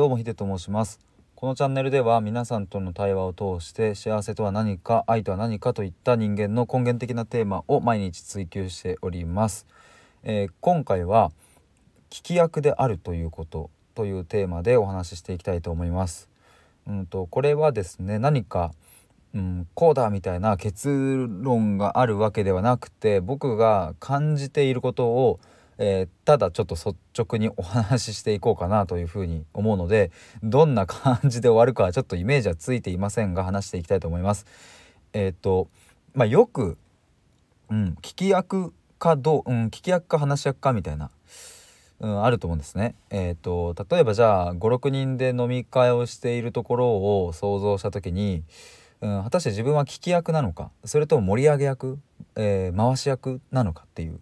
どうもヒデと申します。このチャンネルでは皆さんとの対話を通して幸せとは何か愛とは何かといった人間の根源的なテーマを毎日追求しております、えー、今回は聞き役であるということというテーマでお話ししていきたいと思います。うんとこれはですね何かうん、こうだみたいな結論があるわけではなくて僕が感じていることをえー、ただちょっと率直にお話ししていこうかなというふうに思うのでどんな感じで終わるかはちょっとイメージはついていませんが話していきたいと思います。えっ、とまあ、よく、うん、聞き役かどう、うん、聞き役か話し役かみたいな、うん、あると思うんですね。えっ、と例えばじゃあ56人で飲み会をしているところを想像した時に、うん、果たして自分は聞き役なのかそれとも盛り上げ役、えー、回し役なのかっていう。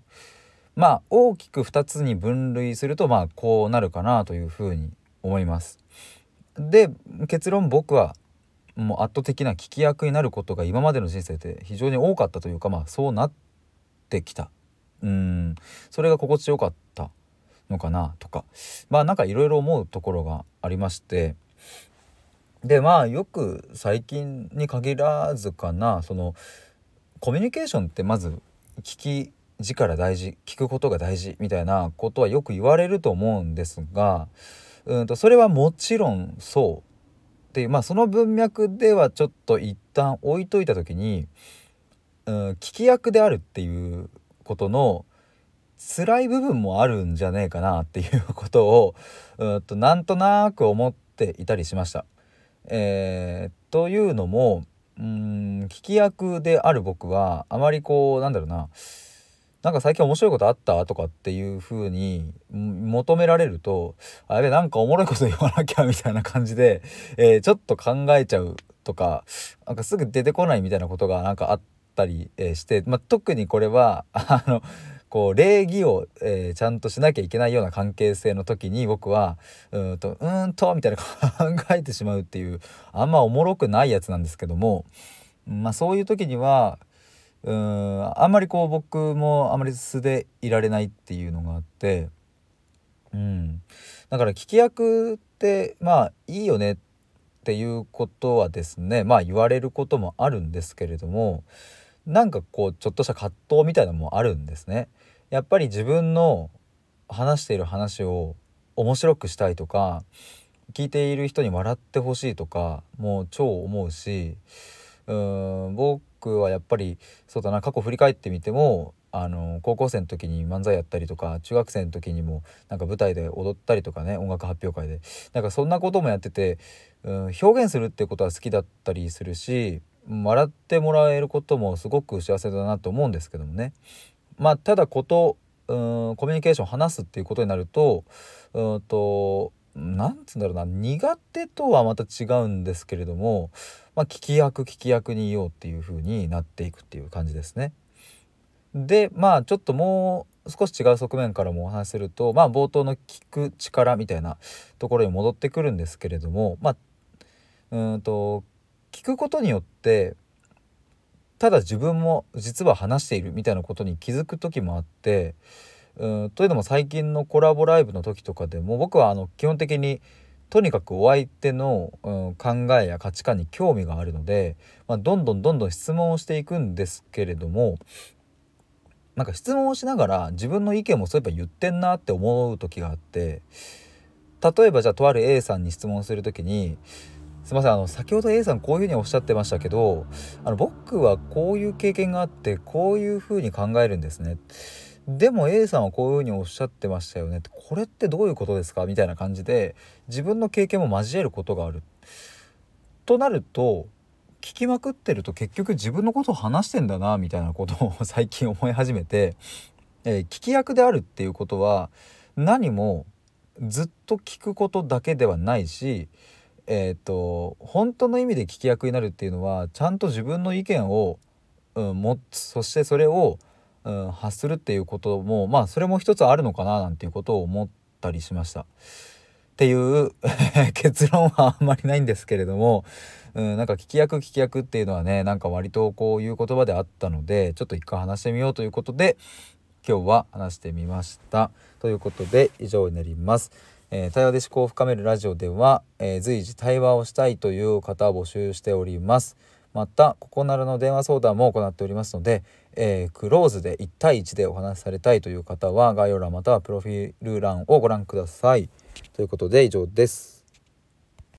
まあ大きく2つに分類するとまあこうなるかなというふうに思います。で結論僕はもう圧倒的な聞き役になることが今までの人生で非常に多かったというかまあそうなってきた。うん。それが心地よかったのかなとか。まあなんかいろいろ思うところがありまして。でまあよく最近に限らずかなそのコミュニケーションってまず聞き力大事聞くことが大事みたいなことはよく言われると思うんですがうんとそれはもちろんそうっていうまあその文脈ではちょっと一旦置いといた時に、うん、聞き役であるっていうことの辛い部分もあるんじゃねえかなっていうことをうんとなんとなく思っていたりしました。えー、というのもうん聞き役である僕はあまりこうなんだろうななんか最近面白いことあった？とかっていう風に求められると、あやべ、なんかおもろいこと言わなきゃみたいな感じで、えー、ちょっと考えちゃうとか、なんかすぐ出てこないみたいなことがなんかあったり、えー、して、まあ、特にこれは、あの、こう礼儀を、えー、ちゃんとしなきゃいけないような関係性の時に僕はうんとうんとみたいな考えてしまうっていうあんまおもろくないやつなんですけどもまあそういう時にはうんあんまりこう僕もあまり素でいられないっていうのがあってうんだから聞き役ってまあいいよねっていうことはですねまあ言われることもあるんですけれどもなんかこうちょっとした葛藤みたいなのもあるんですね。やっぱり自分の話している話を面白くしたいとか聞いている人に笑ってほしいとかもう超思うしうん僕はやっぱりそうだな過去振り返ってみてもあの高校生の時に漫才やったりとか中学生の時にもなんか舞台で踊ったりとかね音楽発表会で。なんかそんなこともやってて、うん、表現するってことは好きだったりするし笑ってもらえることもすごく幸せだなと思うんですけどもね。まあただことうんコミュニケーション話すっていうことになるとうんと何つうんだろうな苦手とはまた違うんですけれども、まあ、聞き役聞き役にいようっていう風になっていくっていう感じですね。でまあちょっともう少し違う側面からもお話しするとまあ冒頭の聞く力みたいなところに戻ってくるんですけれどもまあうんと聞くことによってただ自分も実は話しているみたいなことに気づく時もあってうんというのも最近のコラボライブの時とかでも僕はあの基本的にとにかくお相手の、うん、考えや価値観に興味があるので、まあ、どんどんどんどん質問をしていくんですけれどもなんか質問をしながら自分の意見もそういえば言ってんなって思う時があって例えばじゃあとある A さんに質問する時に「すいませんあの先ほど A さんこういうふうにおっしゃってましたけどあの僕はこういう経験があってこういうふうに考えるんですね」でも A さんはこういうふうにおっしゃってましたよねこれってどういうことですか？みたいな感じで自分の経験も交えることがある。となると聞きまくってると結局自分のことを話してんだなみたいなことを最近思い始めて、えー、聞き役であるっていうことは何もずっと聞くことだけではないしえっ、ー、と本当の意味で聞き役になるっていうのはちゃんと自分の意見を、うん、持つそしてそれをうん、発するっていうこともまあそれも一つあるのかななんていうことを思ったりしました。っていう 結論はあんまりないんですけれども、うん、なんか聞き役聞き役っていうのはねなんか割とこういう言葉であったのでちょっと一回話してみようということで今日は話してみました。ということで以上になります。えー、対話で思考を深めるラジオでは、えー、随時対話をしたいという方を募集しておりますまたここならの電話相談も行っておりますので、えー、クローズで1対1でお話しされたいという方は概要欄またはプロフィール欄をご覧ください。ということで以上です。